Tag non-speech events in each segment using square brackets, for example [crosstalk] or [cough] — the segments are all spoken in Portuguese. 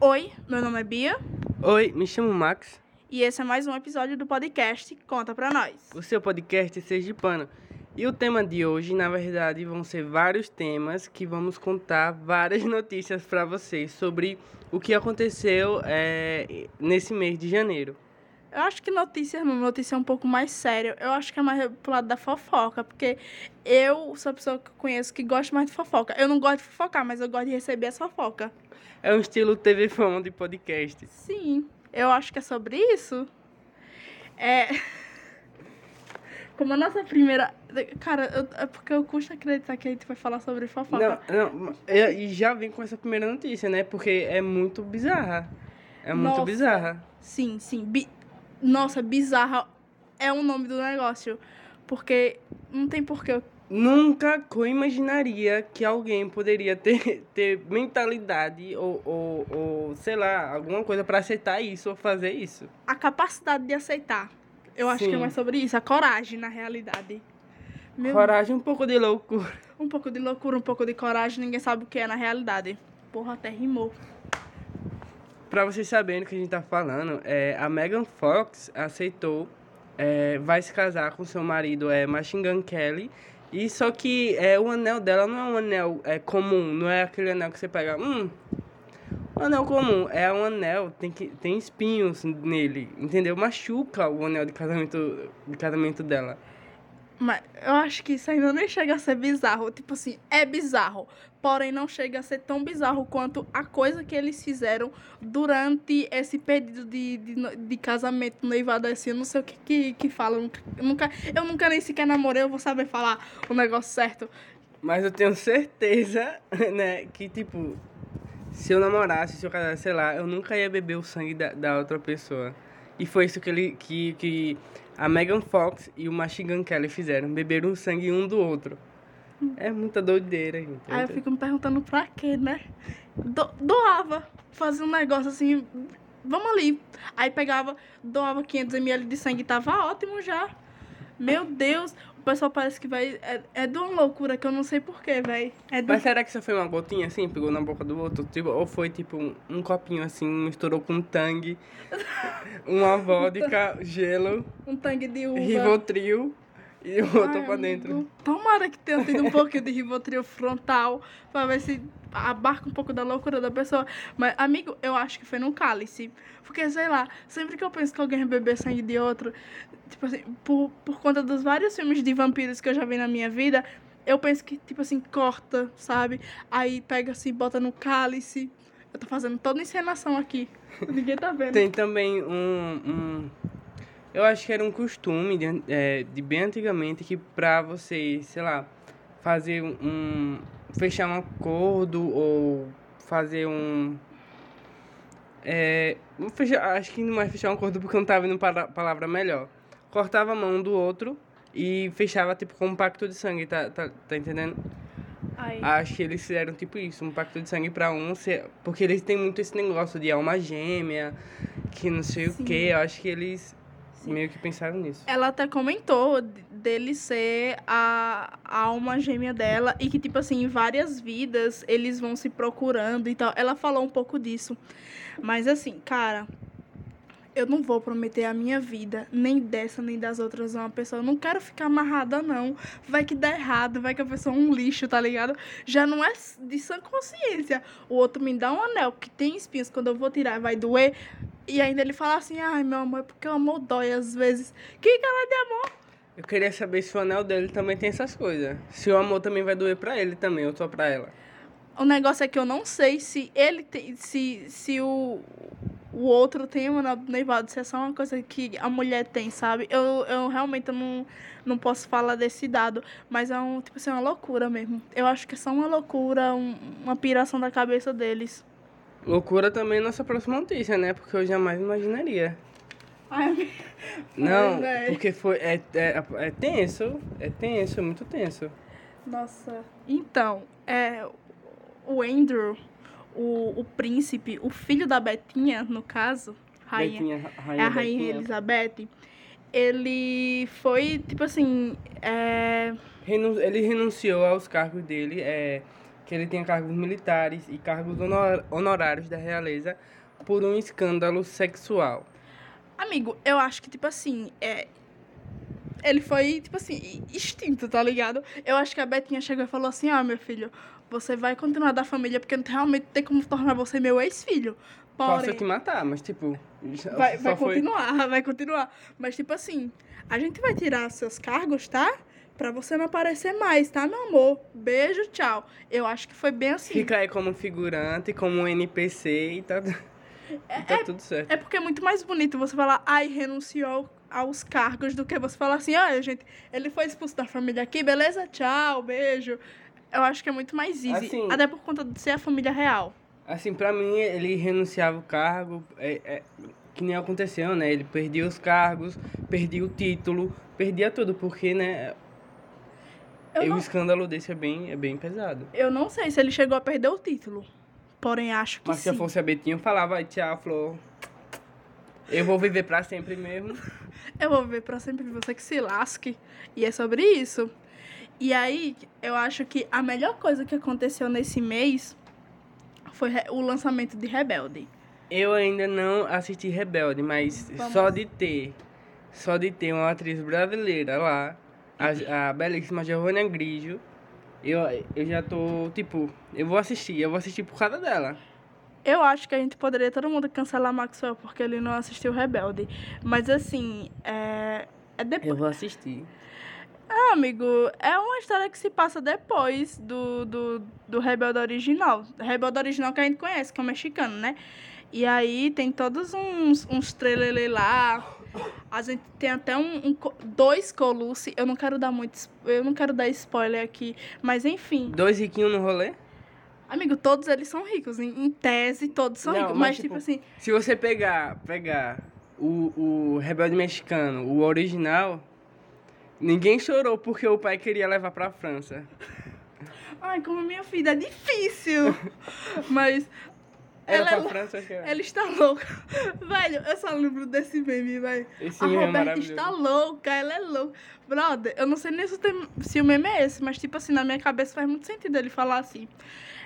Oi, meu nome é Bia Oi, me chamo Max. e esse é mais um episódio do podcast Conta Pra Nós. O seu podcast é Sergipano. E o tema de hoje, na verdade, vão ser vários temas que vamos contar várias [laughs] notícias para vocês sobre o que aconteceu é, nesse mês de janeiro. Eu acho que notícia notícia é um pouco mais séria. Eu acho que é mais pro lado da fofoca, porque eu sou a pessoa que eu conheço que gosta mais de fofoca. Eu não gosto de fofocar, mas eu gosto de receber as fofocas. É um estilo TV Fama de podcast. Sim, eu acho que é sobre isso. É. [laughs] Como a nossa primeira. Cara, eu- é porque eu custa acreditar que a gente vai falar sobre fofoca. Não, não, eu- e já vem com essa primeira notícia, né? Porque é muito bizarra. É muito Nossa. bizarra. Sim, sim. Bi... Nossa, bizarra é o nome do negócio. Porque não tem porquê. eu- Nunca imaginaria que alguém poderia ter, [laughs] ter mentalidade ou, ou, ou, sei lá, alguma coisa para aceitar isso ou fazer isso. A capacidade de aceitar. Eu acho que é Sim. mais sobre isso. A coragem, na realidade. Meu Coragem, um pouco de loucura. Um pouco de loucura, um pouco de coragem. Ninguém sabe o que é na realidade. Porra, até rimou. Pra vocês saberem o que a gente tá falando, é, a Megan Fox aceitou, é, vai se casar com seu marido, é Machine Gun Kelly. E só que é, o anel dela não é um anel é, comum, não é aquele anel que você pega. Hum, um anel comum, é um anel, tem, que, tem espinhos nele, entendeu? Machuca o anel de casamento, de casamento dela. Mas eu acho que isso ainda nem chega a ser bizarro. Tipo assim, é bizarro. Porém, não chega a ser tão bizarro quanto a coisa que eles fizeram durante esse pedido de, de, de casamento, noivado assim. Eu não sei o que, que, que fala. Eu nunca, eu nunca nem sequer namorei, eu vou saber falar o negócio certo. Mas eu tenho certeza, [laughs] né, que tipo, se eu namorasse, se eu casasse, sei lá, eu nunca ia beber o sangue da, da outra pessoa. E foi isso que, ele, que, que a Megan Fox e o Machine Gun Kelly fizeram, beberam sangue um do outro. É muita doideira, gente. Aí eu fico me perguntando pra quê, né? Do- doava. Fazia um negócio assim, vamos ali. Aí pegava, doava 500ml de sangue, tava ótimo já. Meu Deus, pessoal parece que vai. É, é de uma loucura que eu não sei porquê, velho. É do... Mas será que só foi uma gotinha assim, pegou na boca do outro? Tipo, ou foi tipo um, um copinho assim, misturou com tangue, [laughs] uma vodka, gelo, um tangue de uva. Rivotril e botou Ai, pra dentro. Tomara que tenha tido um pouquinho de Rivotril frontal pra ver se abarca um pouco da loucura da pessoa. Mas, amigo, eu acho que foi no cálice. Porque, sei lá, sempre que eu penso que alguém beber sangue de outro, tipo assim, por, por conta dos vários filmes de vampiros que eu já vi na minha vida, eu penso que, tipo assim, corta, sabe? Aí pega assim, bota no cálice. Eu tô fazendo toda encenação aqui. Ninguém tá vendo. Tem também um, um- Eu acho que era um costume de, é, de bem antigamente que pra você, sei lá, fazer um. fechar um acordo ou fazer um. É, fechar- acho que não é fechar um acordo porque eu não tava vendo para- palavra melhor. Cortava a mão do outro e fechava tipo com um pacto de sangue, tá, tá, tá entendendo? Aí. Acho que eles fizeram tipo isso, um pacto de sangue pra um, ser- porque eles têm muito esse negócio de alma gêmea, que não sei Sim. o que. Eu acho que eles Sim. meio que pensaram nisso. Ela até comentou de- dele ser a, a alma gêmea dela e que, tipo assim, em várias vidas eles vão se procurando e tal. Ela falou um pouco disso. Mas, assim, cara, eu não vou prometer a minha vida, nem dessa, nem das outras, a uma pessoa. Eu não quero ficar amarrada, não. Vai que dá errado, vai que a pessoa é um lixo, tá ligado? Já não é de sã consciência. O outro me dá um anel que tem espinhos, quando eu vou tirar vai doer. E ainda ele fala assim, ai, meu amor, é porque o amor dói às vezes. Que cara de amor? Eu queria saber se o anel dele também tem essas coisas. Se o amor também vai doer pra ele também, ou só pra ela. O negócio é que eu não sei se ele tem, se, se o, o outro tem um do noivado, se é só uma coisa que a mulher tem, sabe? Eu, eu realmente não, não posso falar desse dado, mas é um, tipo assim, uma loucura mesmo. Eu acho que é só uma loucura, um- uma piração da cabeça deles. Loucura também é nossa próxima notícia, né? Porque eu jamais imaginaria. Ai, Não, véi. porque foi. É, é, é tenso, é tenso, é muito tenso. Nossa. Então, é, o Andrew, o, o príncipe, o filho da Betinha, no caso, rainha, Betinha, é a rainha Betinha. Elizabeth, ele foi, tipo assim, é, Renun- Ele renunciou aos cargos dele, é, que ele tenha cargos militares e cargos honor honorários da realeza por um escândalo sexual. Amigo, eu acho que, tipo assim, é... ele foi, tipo assim, extinto, tá ligado? Eu acho que a Betinha chegou e falou assim: ah, meu filho, você vai continuar da família porque não tem, realmente tem como tornar você meu ex-filho. Posso Porém, te matar, mas tipo. vai, vai foi- continuar, [laughs] vai continuar. Mas, tipo assim, a gente vai tirar seus cargos, tá? Pra você não aparecer mais, tá, meu amor? Beijo, tchau. Eu acho que foi bem assim. Fica aí como figurante, como um NPC e tá, [laughs] e tá tudo certo. É porque é muito mais bonito você falar, ai, renunciou aos cargos, do que você falar assim, olha, gente, ele foi expulso da família aqui, beleza? Tchau, beijo. Eu acho que é muito mais easy. Assim- Até por conta de ser a família real. Assim, pra mim, ele renunciava o cargo, é, é, que nem aconteceu, né? Ele perdia os cargos, perdia o título, perdia tudo, porque, né? Eu e não, o escândalo desse é bem, é bem pesado. eu não sei se ele chegou a perder o título. Porém, acho que Mas se eu sim. fosse a Betinho, eu falava, tchau, Flor. Eu vou viver pra sempre mesmo. [laughs] Eu vou viver pra sempre você que se lasque. E é sobre isso. E aí, eu acho que a melhor coisa que aconteceu nesse mês foi o lançamento de Rebelde. Eu ainda não assisti Rebelde, mas Vamos. só de ter, só de ter uma atriz brasileira lá, a, a belíssima Giovanna Grigio, eu, eu já tô, tipo, eu vou assistir, eu vou assistir por causa dela. Eu acho que a gente poderia todo mundo cancelar Maxwell porque ele não assistiu Rebelde. Mas assim, é. É depois. Eu vou assistir. Ah, amigo, é uma história que se passa depois do, do, do Rebelde original. Rebelde original que a gente conhece, que é o mexicano, né? E aí tem todos uns, uns trailers lá. A gente tem até um, um dois Colucci. Eu não quero dar muito. Eu não quero dar spoiler aqui. Mas enfim. Dois riquinhos no rolê? Amigo, todos eles são ricos. Em, em tese, todos são Não, ricos. mas, Mas, tipo tipo, assim. Se você pegar, pegar o, o Rebelde Mexicano, o original, ninguém chorou porque o pai queria levar pra França. Ai, como minha filha, é difícil. [laughs] Mas. Era ela, pra é França, que era. ela está louca. Velho, eu só lembro desse meme, velho. Esse A meme é Roberta maravilhoso. está louca, ela é louca. Brother, eu não sei nem se o, tem- se o meme é esse, mas, tipo assim, na minha cabeça faz muito sentido ele falar assim.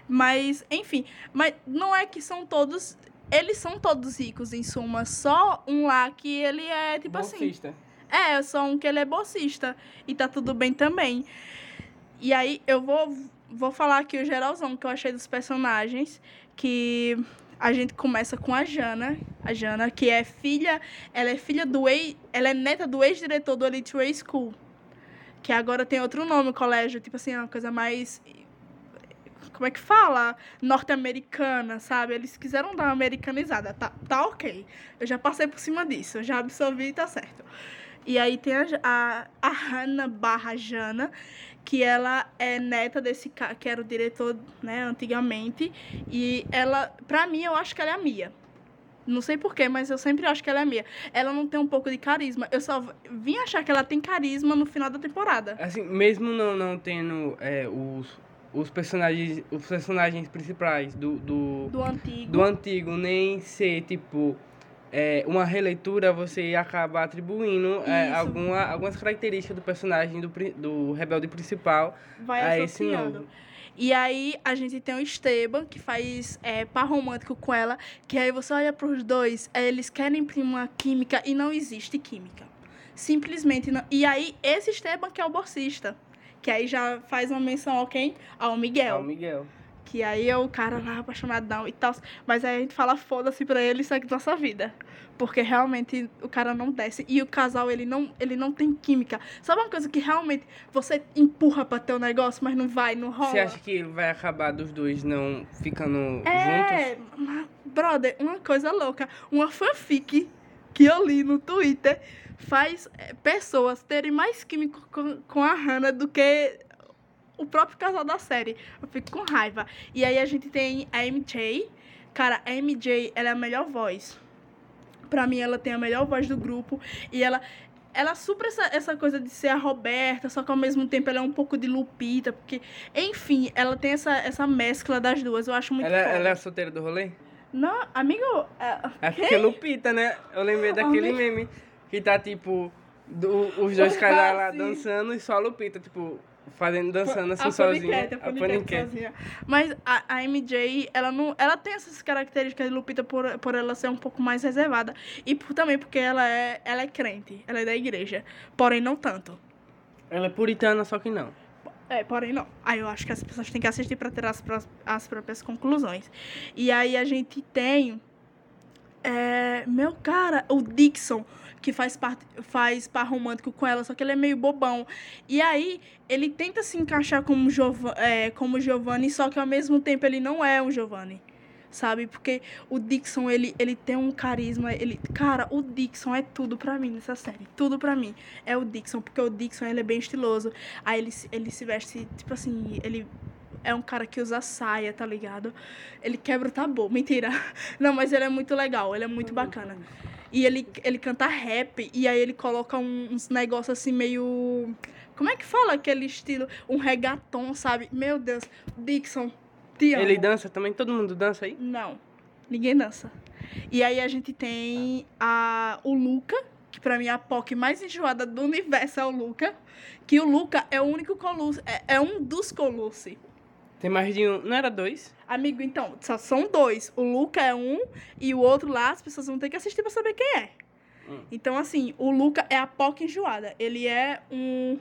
Mas, enfim, mas não é que são todos. Eles são todos ricos, em suma. Só um lá que ele é, tipo assim. É, só um que ele é bolsista. E tá tudo bem também. E aí, eu vou, vou falar aqui o geralzão que eu achei dos personagens. Que a gente começa com a Jana. A Jana, que é filha... Ela é filha do ex... Ela é neta do ex-diretor do Elite Way School. Que agora tem outro nome, colégio. Tipo assim, uma coisa mais... Como é que fala? Norte-americana, sabe? Eles quiseram dar uma americanizada. Tá, tá ok. Eu já passei por cima disso. Eu já absorvi e tá certo. E aí tem a, a, a Hannah barra Jana, que ela é neta desse cara, que era o diretor, né, antigamente. E ela, pra mim, eu acho que ela é a Mia. Não sei porquê, mas eu sempre acho que ela é a Mia. Ela não tem um pouco de carisma. Eu só vim achar que ela tem carisma no final da temporada. Assim, mesmo não, não tendo é, os, os, personagens, os personagens principais do, do, Do antigo. do antigo nem ser, tipo, é, uma releitura, você acaba atribuindo é, alguma, algumas características do personagem do, do rebelde principal vai a esse novo. E aí a gente tem o Esteban, que faz é, par romântico com ela, que aí você olha pros dois, é, eles querem imprimir uma química e não existe química. Simplesmente não. E aí, esse Esteban que é o bolsista. Que aí já faz uma menção ao quem? Ao Miguel. Ao Miguel. Que aí é o cara lá apaixonadão e tal. Mas aí a gente fala foda-se pra ele e segue nossa vida. Porque realmente o cara não desce. E o casal, ele não, ele não tem química. Sabe uma coisa que realmente você empurra pra ter o negócio, mas não vai, não rola? Você acha que vai acabar dos dois não ficando juntos? É, brother, uma coisa louca. Uma fanfic que eu li no Twitter faz é, pessoas terem mais química com, com a Hannah do que o próprio casal da série. Eu fico com raiva. E aí a gente tem a MJ. Cara, a MJ, ela é a melhor voz. Pra mim, ela tem a melhor voz do grupo. E ela... Ela supra essa, essa coisa de ser a Roberta, só que ao mesmo tempo ela é um pouco de Lupita, porque, enfim, ela tem essa, essa mescla das duas. Eu acho muito Ela, foda. ela é a solteira do rolê? Não, amigo. é- É porque Lupita, né? Eu lembrei daquele meme que tá tipo do- os dois Ah, [laughs] casais lá sim. dançando e só a Lupita, tipo, fazendo, dançando assim a sozinha. Paniquete, a A Paniquete sozinha. Mas a, a MJ, ela não. Ela tem essas características de Lupita por, por ela ser um pouco mais reservada. E por, também porque ela é, ela é crente, ela é da igreja. Porém, não tanto. Ela é puritana, só que não. É, porém não. Aí eu acho que as pessoas têm que assistir para ter as, as próprias conclusões. E aí a gente tem. é, meu cara, o Dixon, que faz, parte, faz par romântico com ela, só que ele é meio bobão. E aí ele tenta se encaixar como, Giova, é, como Giovanni, só que ao mesmo tempo ele não é um Giovanni. Sabe? Porque o Dixon, ele, ele tem um carisma. Ele, cara, o Dixon é tudo pra mim nessa série. Tudo pra mim. É o Dixon, porque o Dixon ele é bem estiloso. Aí ele, ele se veste, tipo assim, ele é um cara que usa saia, tá ligado? Ele quebra o tabu, [laughs] mentira. Não, mas ele é muito legal, ele é muito bacana. E ele, ele canta rap, e aí ele coloca uns negócios assim meio. Como é que fala aquele estilo? Um reggaeton, sabe? Meu Deus, Dixon, te amo. Ele dança também? Todo mundo dança aí? Não, ninguém dança. E aí a gente tem a, o Luca, que pra mim é a POC mais enjoada do universo é o Luca. Que o Luca é o único Colusse, é, é um dos Colusse. Tem mais de um. Não era dois? Amigo, então, só são dois. O Luca é um e o outro lá, as pessoas vão ter que assistir pra saber quem é. Hum. Então, assim, o Luca é a POC enjoada. Ele é um,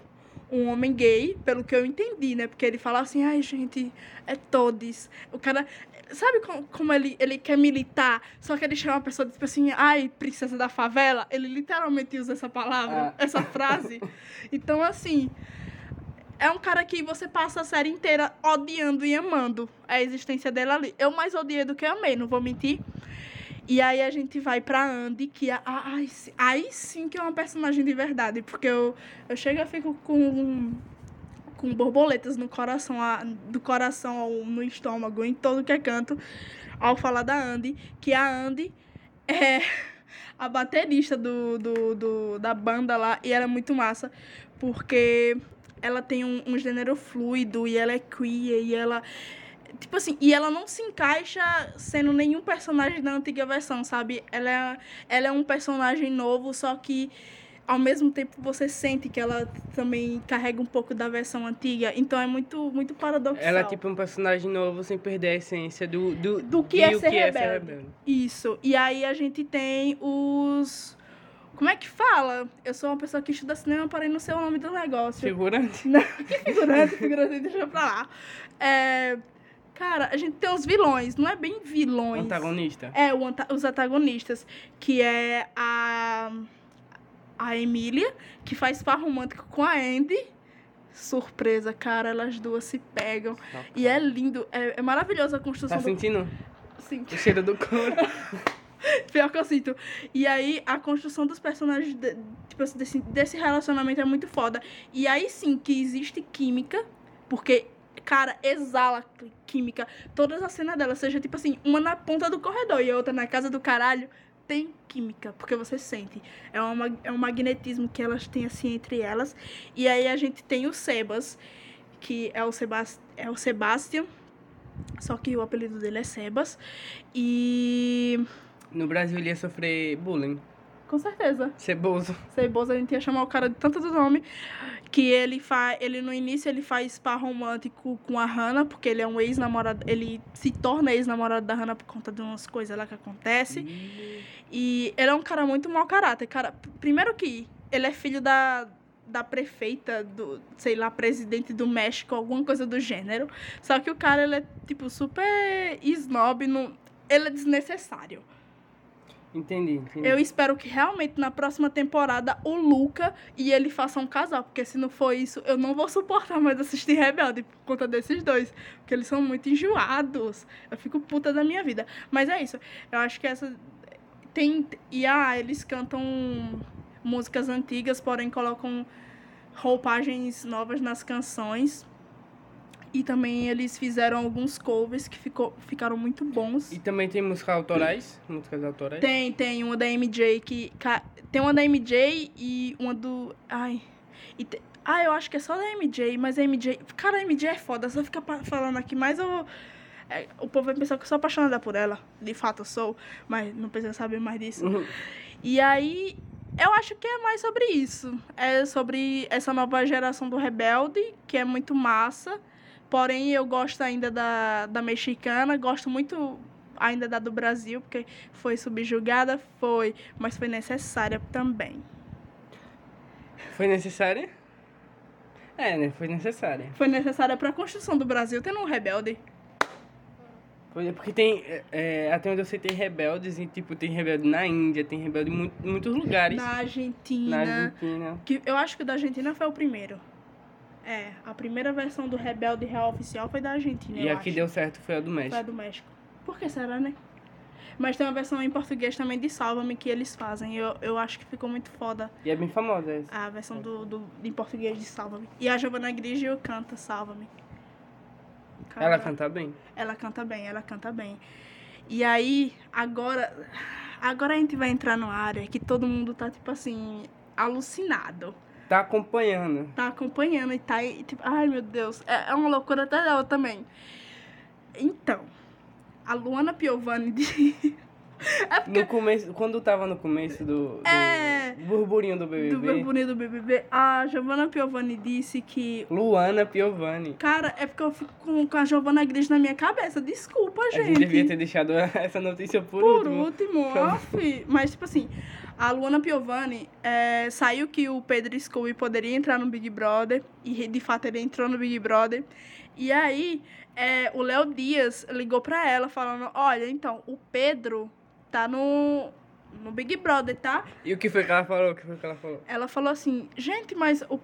um homem gay, pelo que eu entendi, né? Porque ele fala assim, ai, gente, é todes. O cara. Sabe como, como ele, ele quer militar? Só que ele chama uma pessoa tipo assim, ai, princesa da favela. Ele literalmente usa essa palavra, Ah. essa frase. [laughs] Então, assim. É um cara que você passa a série inteira odiando e amando a existência dele ali. Eu mais odiei do que amei, não vou mentir. E aí a gente vai pra Andy, que é, a- sim- aí sim que é uma personagem de verdade. Porque eu, eu chego e fico com, com borboletas no coração, a- do coração no estômago, em todo que é canto, ao falar da Andy. Que a Andy é [laughs] a baterista do, do, do- da banda lá. E ela é muito massa, porque ela tem um, um gênero fluido e ela é queer e ela. Tipo assim, e ela não se encaixa sendo nenhum personagem da antiga versão, sabe? Ela é, ela é um personagem novo, só que ao mesmo tempo você sente que ela também carrega um pouco da versão antiga. Então é muito, muito paradoxal. Ela é tipo um personagem novo sem perder a essência do, do, Do que é ser que é ser rebelde. Isso. E aí a gente tem os. Como é que fala? Eu sou uma pessoa que estuda cinema, porém não sei o nome do negócio. Figurante. Não, [laughs] que figurante, figurante, deixa pra lá. É, cara, a gente tem os vilões, não é bem vilões. Antagonista. É, anta- os antagonistas, que é a. A Emília, que faz par romântico com a Andy. Surpresa, cara, elas duas se pegam. E é lindo, é, é maravilhosa a construção Tá do. sentindo Sim. o cheiro do couro? [laughs] [laughs] Pior que eu sinto. E aí, a construção dos personagens, de- tipo, assim, desse, desse relacionamento é muito foda. E aí sim que existe química, porque, cara, exala química. Todas as cenas dela, seja tipo assim, uma na ponta do corredor e a outra na casa do caralho, tem química, porque você sente. É, uma, é um magnetismo que elas têm assim entre elas. E aí a gente tem o Sebas, que é o, Sebas, é o Sebastian. Só que o apelido dele é Sebas. E. No Brasil ele ia sofrer bullying. Com certeza. Ceboso. Ceboso, a gente ia chamar o cara de tanto do nome. Que ele faz. Ele no início ele faz par romântico com a Hannah, porque ele é um ex-namorado. Ele se torna ex-namorado da Hannah por conta de umas coisas lá que acontecem. E ele é um cara muito mau caráter. Cara, primeiro que ele é filho da, da prefeita, do, sei lá, presidente do México, alguma coisa do gênero. Só que o cara, ele é, tipo, super snob. No, ele é desnecessário. Entendi, entendi. Eu espero que realmente na próxima temporada o Luca e ele façam um casal, porque se não for isso, eu não vou suportar mais assistir Rebelde por conta desses dois, porque eles são muito enjoados. Eu fico puta da minha vida. Mas é isso. Eu acho que essa tem e ah, eles cantam músicas antigas, porém colocam roupagens novas nas canções. E também eles fizeram alguns covers que ficou, ficaram muito bons. E também tem músicas autorais? Músicas autorais? Tem, tem uma da MJ que. Tem uma da MJ e uma do. Ai. E te- Ah, eu acho que é só da MJ, mas a MJ. Cara, a MJ é foda, só fica falando aqui, mas eu. é, o povo vai pensar que eu sou apaixonada por ela. De fato eu sou, mas não precisa saber mais disso. Uhum. E aí. Eu acho que é mais sobre isso. É sobre essa nova geração do Rebelde, que é muito massa. Porém, eu gosto ainda da, da mexicana, gosto muito ainda da do Brasil, porque foi subjugada, foi, mas foi necessária também. Foi necessária? É, né? Foi necessária. Foi necessária para a construção do Brasil, tendo um rebelde. Foi porque tem, é, é, até onde eu sei, tem rebeldes, e tipo, tem rebelde na Índia, tem rebelde em muito- em muitos lugares. Na Argentina. Na Argentina. Que eu acho que o da Argentina foi o primeiro. É, a primeira versão do Rebelde Real Oficial foi da Argentina. E a que acho. deu certo foi a do Foi a México. do México. Por que será, né? Mas tem uma versão em português também de Salva-me que eles fazem. Eu, eu acho que ficou muito foda E é bem famosa essa. a versão do, do, em português de Salva-me. E a Giovanna Grigio canta Salva-me. Ela canta bem. Ela canta bem, ela canta bem. E aí, agora. Agora a gente vai entrar numa área que todo mundo tá, tipo assim, alucinado. Tá acompanhando. Tá acompanhando e tá aí, tipo, ai meu Deus. É, é uma loucura até dela também. Então, a Luana Piovani de. [laughs] é porque No começo, quando tava no começo do, do É. burburinho do BBB, do Burburinho do BBB, a Giovanna Piovani disse que. Luana Piovani. Cara, é porque eu fico com, com a Giovanna Gris na minha cabeça. Desculpa, A gente. gente devia ter deixado [laughs] essa notícia por, Por último. último, off. Mas, tipo assim, a Luana Piovani é, saiu que o Pedro Scooby poderia entrar no Big Brother. E de fato ele entrou no Big Brother. E aí, é, o Léo Dias ligou pra ela falando: Olha, então, o Pedro tá no, no Big Brother, tá? E o que foi que ela falou? O que foi que ela falou? Ela falou assim: Gente, mas o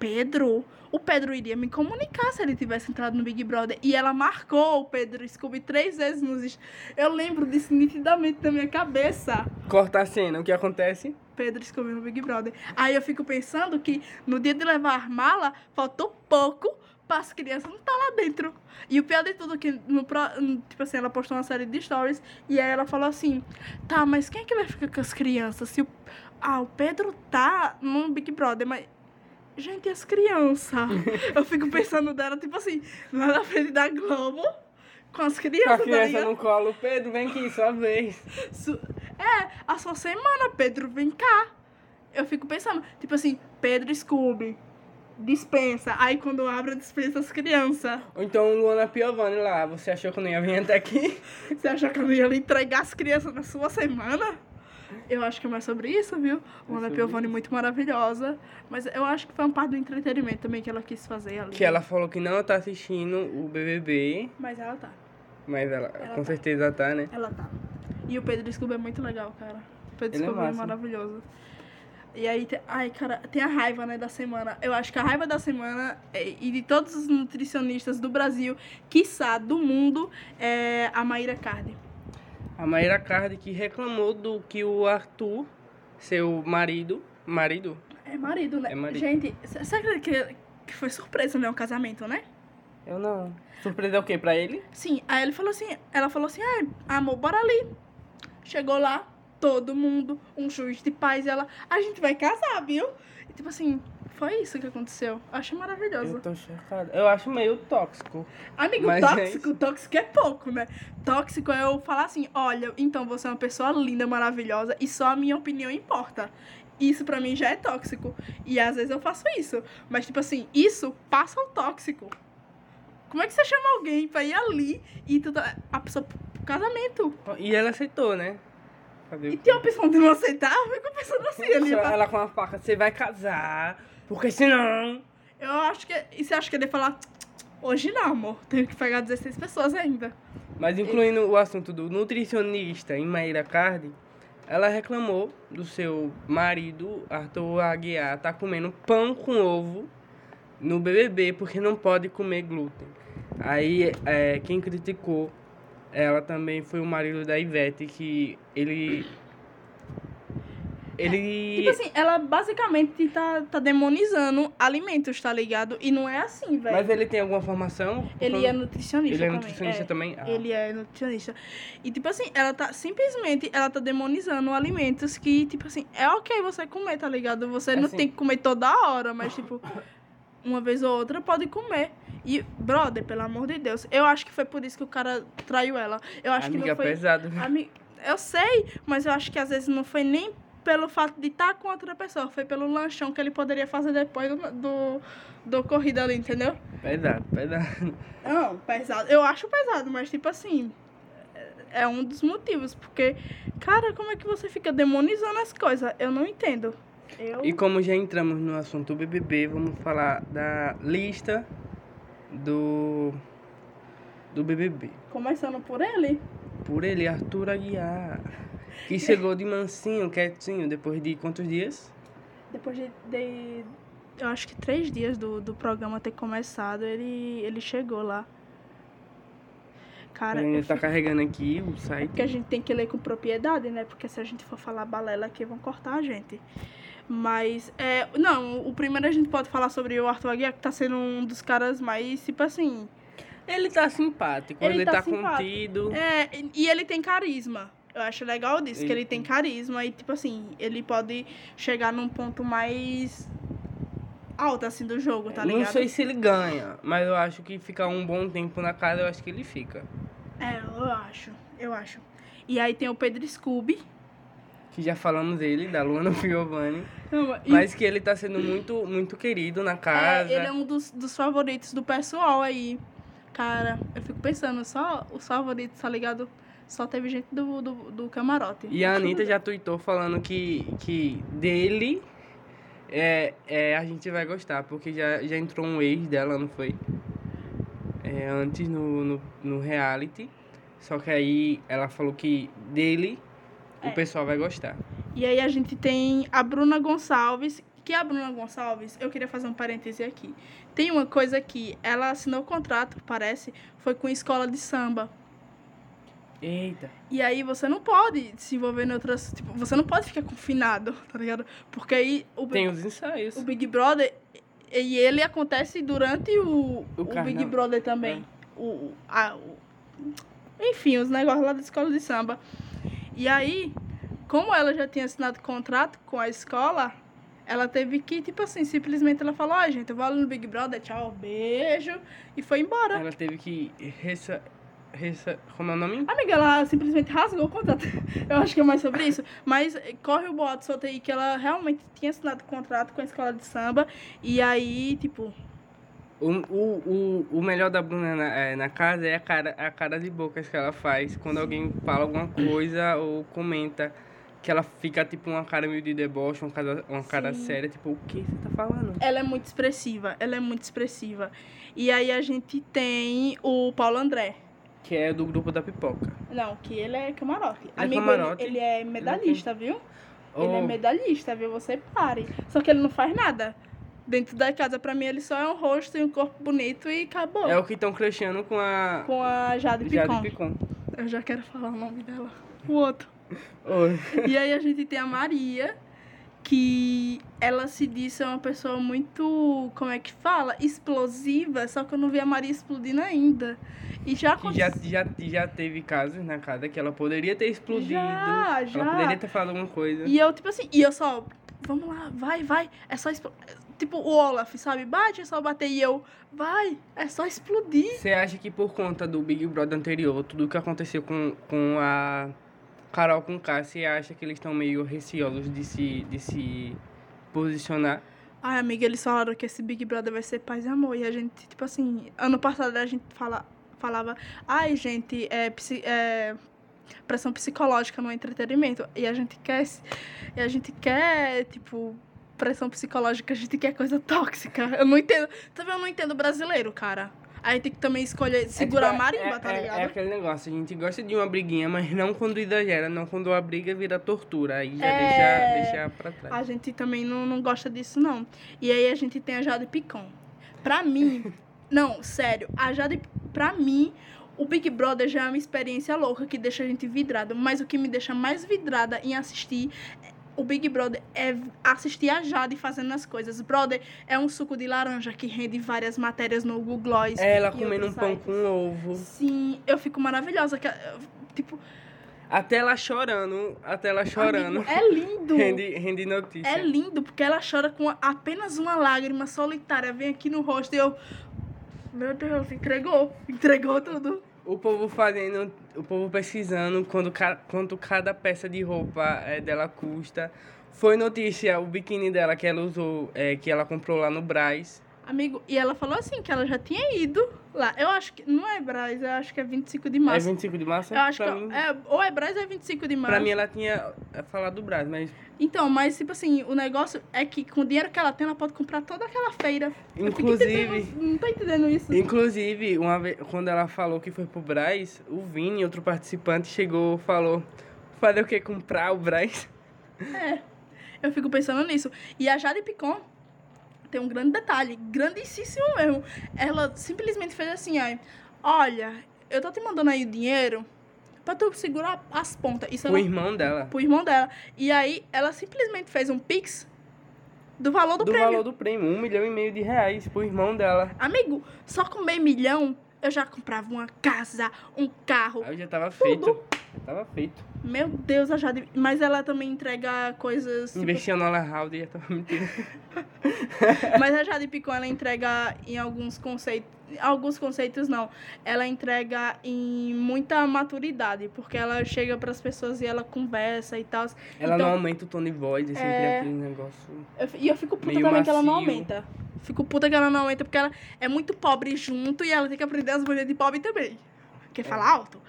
Pedro. O Pedro iria me comunicar se ele tivesse entrado no Big Brother. E ela marcou o Pedro Scooby três vezes nos. Eu lembro disso nitidamente na minha cabeça. Corta a cena, o que acontece? Pedro Scooby no Big Brother. Aí eu fico pensando que no dia de levar mala, faltou pouco para as crianças não estar lá dentro. E o pior de tudo é que, no, tipo assim, ela postou uma série de stories e aí ela falou assim, tá, mas quem é que vai ficar com as crianças? Se o, ah, o Pedro tá no Big Brother, mas... Gente, as crianças? [laughs] eu fico pensando dela, tipo assim, lá na frente da Globo, com as Com a crianças, tá criança ligado? no colo, Pedro, vem aqui, sua vez. É, a sua semana, Pedro, vem cá. Eu fico pensando, tipo assim, Pedro Scooby, dispensa. Aí quando abre, dispensa as crianças. Ou então Luana Piovani lá, você achou que eu não ia vir até aqui? Você acha que eu não ia lhe entregar as crianças na sua semana? Eu acho que é mais sobre isso, viu? Luana sobre Piovani isso. muito maravilhosa. Mas eu acho que foi uma parte do entretenimento também que ela quis fazer ali. Que ela falou que não tá assistindo o BBB, Mas ela tá. mas ela, Ela com tá. certeza tá, né? Ela tá. E o Pedro Scooby é muito legal, cara. O Pedro Ele é Scooby é, massa. maravilhoso. E aí, tem- ai, cara, tem a raiva, né, da semana. Eu acho que a raiva da semana é- e de todos os nutricionistas do Brasil, quiçá do mundo, é a Maíra Cardi. A Maíra Cardi que reclamou do que o Arthur, seu marido, marido? É marido, né? É marido. Gente, acredita que, que foi surpresa, né, o casamento, né? Eu não. Surpresa é o quê pra ele? Sim, aí ele falou assim, ela falou assim, ah, amor, bora ali. Chegou lá, todo mundo, um juiz de paz, ela, a gente vai casar, viu? E tipo assim, foi isso que aconteceu. Eu achei maravilhoso. Eu tô chocado. Eu acho meio tóxico. Amigo, Mas, tóxico, tóxico é pouco, né? Tóxico é eu falar assim, olha, então você é uma pessoa linda, maravilhosa, e só a minha opinião importa. Isso pra mim já é tóxico. E às vezes eu faço isso. Mas, tipo assim, isso passa o tóxico. Como é que você chama alguém pra ir ali e tu tá, a pessoa casamento? E ela aceitou, né? O E tem a opção de não aceitar? Eu fico pensando assim ali. Ela ela com a faca, você vai casar, porque senão... Eu acho que. E você acha que ele ia falar? Hoje não, amor. Tenho que pegar 16 pessoas ainda. Mas incluindo o assunto do nutricionista em Maíra Cardi, ela reclamou do seu marido, Arthur Aguiar, tá comendo pão com ovo no BBB porque não pode comer glúten. Aí, é, quem criticou ela também foi o marido da Ivete, que ele... Ele... Tipo assim, ela basicamente tá, tá demonizando alimentos, tá ligado? E não é assim, velho. Mas ele tem alguma formação? Ele é nutricionista Ele é também. nutricionista é. também? Ah. Ele é nutricionista. E, tipo assim, ela tá simplesmente ela tá demonizando alimentos que, tipo assim, é ok você comer, tá ligado? Você não Assim- tem que comer toda hora, mas, tipo, uma vez ou outra pode comer. E, brother, pelo amor de Deus, eu acho que foi por isso que o cara traiu ela. Eu acho que Amiga, não foi. pesado. Ami- Eu sei, mas eu acho que às vezes não foi nem pelo fato de estar com outra pessoa, foi pelo lanchão que ele poderia fazer depois do, do, do corrida ali, entendeu? Pesado, pesado. Não, pesado. Eu acho pesado, mas tipo assim, é um dos motivos, porque, cara, como é que você fica demonizando as coisas? Eu não entendo. Eu... E como já entramos no assunto BBB, vamos falar da lista do do BBB. Começando por ele. Por ele, Arthur Aguiar. Que chegou de mansinho, quietinho, depois de quantos dias? Depois de, de eu acho que três dias do, do programa ter começado, ele, ele chegou lá. Cara, Ele tá fico- carregando aqui o porque site. a gente tem que ler com propriedade, né? Porque se a gente for falar balela aqui, vão cortar a gente. Mas, é, não, o primeiro a gente pode falar sobre o Arthur Aguiar, que tá sendo um dos caras mais, tipo assim... Ele tá simpático, Ele ele, tá tá, contido. É, e ele tem carisma. Eu acho legal disso, que Ele tem carisma e, tipo assim, ele pode chegar num ponto mais alto, assim, do jogo, tá ligado? Não sei se ele ganha, mas eu acho que ficar um bom tempo na casa, eu acho que ele fica. É, eu acho, eu acho. E aí tem o Pedro Scooby. Que já falamos dele, da Luana Piovani. E, Mas que ele tá sendo muito, muito querido na é, casa. ele é um dos, dos favoritos do pessoal aí. Cara, eu fico pensando, só os favoritos, tá ligado? Só teve gente do, do, do camarote. E a Anitta já tweetou falando que, que dele é, é, a gente vai gostar, porque já, já entrou um ex dela, não foi? É, antes no, no, no reality. Só que aí ela falou que dele É. o pessoal vai gostar. E aí a gente tem a Bruna Gonçalves, que a Bruna Gonçalves, eu queria fazer um parêntese aqui. Tem uma coisa que ela assinou contrato, parece, foi com escola de samba. Eita. E aí você não pode se envolver em outras. Tipo, você não pode ficar confinado, [laughs] tá ligado? Porque aí o, Tem os ensaios. o Big Brother. E ele acontece durante o, O o, Big. Brother também. O, o- a, o- enfim, os negócios lá da escola de samba. E aí, como ela já tinha assinado contrato com a escola, ela teve que, tipo assim, simplesmente ela falou, ó, gente, eu vou ali no Big Brother, tchau, beijo, e foi embora. Ela teve que. Ressa, ressa, como é o nome? Amiga, ela simplesmente rasgou o contrato. [laughs] Eu acho que é mais sobre isso. Mas eh, corre o boato solto aí que ela realmente tinha assinado contrato com a escola de samba. E aí, tipo, O, o, o, o melhor da Bruna na, é, na casa é a cara, a cara de bocas que ela faz quando alguém fala alguma coisa ou comenta. Que ela fica tipo uma cara meio de deboche, uma cara, uma cara Sim. séria, tipo, o que você tá falando? ela é muito expressiva. Ela é muito expressiva. E aí a gente tem o Paulo André. Que é do grupo da pipoca. Não, que ele é camarote. é Amigo, camarote? Ele, ele é medalhista, viu? Ele é medalhista, viu? Você pare. Só que ele não faz nada. Dentro da casa, pra mim, ele só é um rosto e um corpo bonito e acabou. É o que estão crescendo com a Com a Jade Picon. Jade Picon. Eu já quero falar o nome dela. O outro. [laughs] Oi. E aí a gente tem a Maria, que ela se diz ser uma pessoa muito, como é que fala? Explosiva, só que eu não vi a Maria explodindo ainda. E já Que já, aconteceu. já, já teve casos na casa que ela poderia ter explodido. Já, já. Ela poderia ter falado alguma coisa. E eu, tipo assim, e eu só, vamos lá, vai, vai, é só explodir. Tipo o Olaf, sabe? Bate, é só bater. E eu, vai, é só explodir. Você acha que por conta do Big Brother anterior, tudo que aconteceu com, com a Carol com K, você acha que eles estão meio receosos de se, de se posicionar? Ai, amiga, eles falaram que esse Big Brother vai ser paz e amor. E a gente, tipo assim, ano passado a gente fala, falava, ai, gente, é, é pressão psicológica no entretenimento. E a gente quer, e a gente quer, tipo, pressão psicológica, a gente quer coisa tóxica. Eu não entendo. Também eu não entendo brasileiro, cara. Aí tem que também escolher segurar a marimba, é, tá é- ligado? É aquele negócio, a gente gosta de uma briguinha, mas não quando exagera, não quando a briga vira tortura. Aí já É. deixa, deixa pra trás. A gente também não, não gosta disso, não. E aí a gente tem a Jade Picon. Pra mim, [laughs] não, sério, a Jade, pra mim, o Big Brother já é uma experiência louca que deixa a gente vidrada. Mas o que me deixa mais vidrada em assistir o Big Brother é assistir a Jade fazendo as coisas. Brother é um suco de laranja que rende várias matérias no Google Gloss. É ela comendo um pão com ovo. Sim, eu fico maravilhosa. que- Tipo, Até ela chorando, até ela chorando. amigo, é lindo. [laughs] Rende, rende notícia. É lindo, porque ela chora com apenas uma lágrima solitária. Vem aqui no rosto e eu. Meu Deus, entregou. Entregou tudo. O povo fazendo, o povo pesquisando quando, quanto cada peça de roupa é, dela custa. Foi notícia o biquíni dela que ela usou, é, que ela comprou lá no Braz. Amigo, e ela falou assim que ela já tinha ido lá. Eu acho que. Não é Braz, eu acho que é 25 de É março. 25 de março? eu acho pra que. mim, É, ou é Braz ou é 25 de março. pra mim ela tinha é, falado do Braz, mas Então, mas tipo assim, o negócio é que com o dinheiro que ela tem, ela pode comprar toda aquela feira. Inclusive, Não tô entendendo isso. inclusive, uma vez, quando ela falou que foi pro Braz, o Vini, outro participante, chegou, falou, fazer o que? Comprar o Braz? Eu fico pensando nisso. E a Jade Picon tem um grande detalhe, grandíssimo mesmo. Ela simplesmente fez assim, ai, olha, eu tô te mandando aí o dinheiro pra tu segurar as pontas. Isso O ela, irmão dela. pro irmão dela. E aí ela simplesmente fez um pix do valor do, do prêmio. valor do prêmio, um milhão e meio de reais pro irmão dela. Amigo, só com meio milhão eu já comprava uma casa, um carro. Aí já tava feito. Já tava feito. Meu Deus, a Jade. Mas ela também entrega coisas. tipo, Investia no House e tava mentira. [laughs] Mas a Jade Picon, ela entrega em alguns conceitos. Alguns conceitos não. Ela entrega em muita maturidade, porque ela chega pras pessoas e ela conversa e tal. Ela Então- não aumenta o tom de voz, É. cria aquele negócio. Eu- E eu fico puta também que ela não macio. aumenta. Fico puta que ela não aumenta, porque ela é muito pobre junto e ela tem que aprender as mulheres de pobre também. Quer falar alto?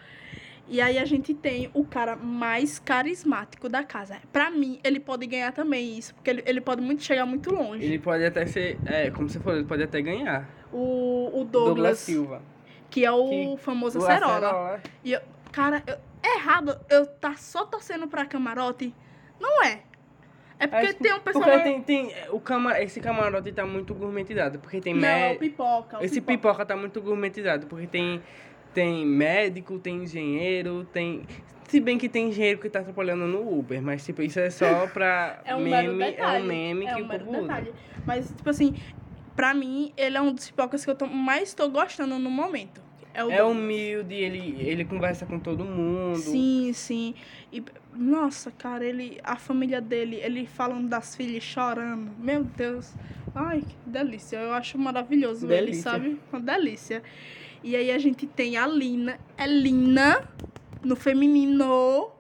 E aí a gente tem o cara mais carismático da casa. Pra mim, ele pode ganhar também isso, porque ele, ele pode muito chegar muito longe. Ele pode até ser, é, como você falou, ele pode até ganhar. O, o Douglas, Douglas, Silva. que é o Que- famoso O Acerola. Acerola. E eu, cara, eu- é errado eu tá só torcendo pra camarote? Não é. É porque Acho tem um pessoal. Porque tem, tem o cama, esse camarote tá muito gourmetizado, porque tem Não, é o pipoca. o Esse pipoca tá muito gourmetizado, porque tem, tem médico, tem engenheiro, tem. Se bem que tem engenheiro que tá trabalhando no Uber, mas tipo, isso é só [laughs] pra É um meme, é um meme é que um o povo usa. detalhe. Mas, tipo assim, pra mim, ele é um dos pipocas que eu tô, mais tô gostando no momento. É, o É humilde, ele, ele conversa com todo mundo. Sim, sim. E, nossa, cara, ele, a família dele, ele falando das filhas chorando. Meu Deus. Ai, que delícia. Eu acho maravilhoso ele, Delícia. sabe? Uma delícia. E aí a gente tem a Lina. É Lina no feminino.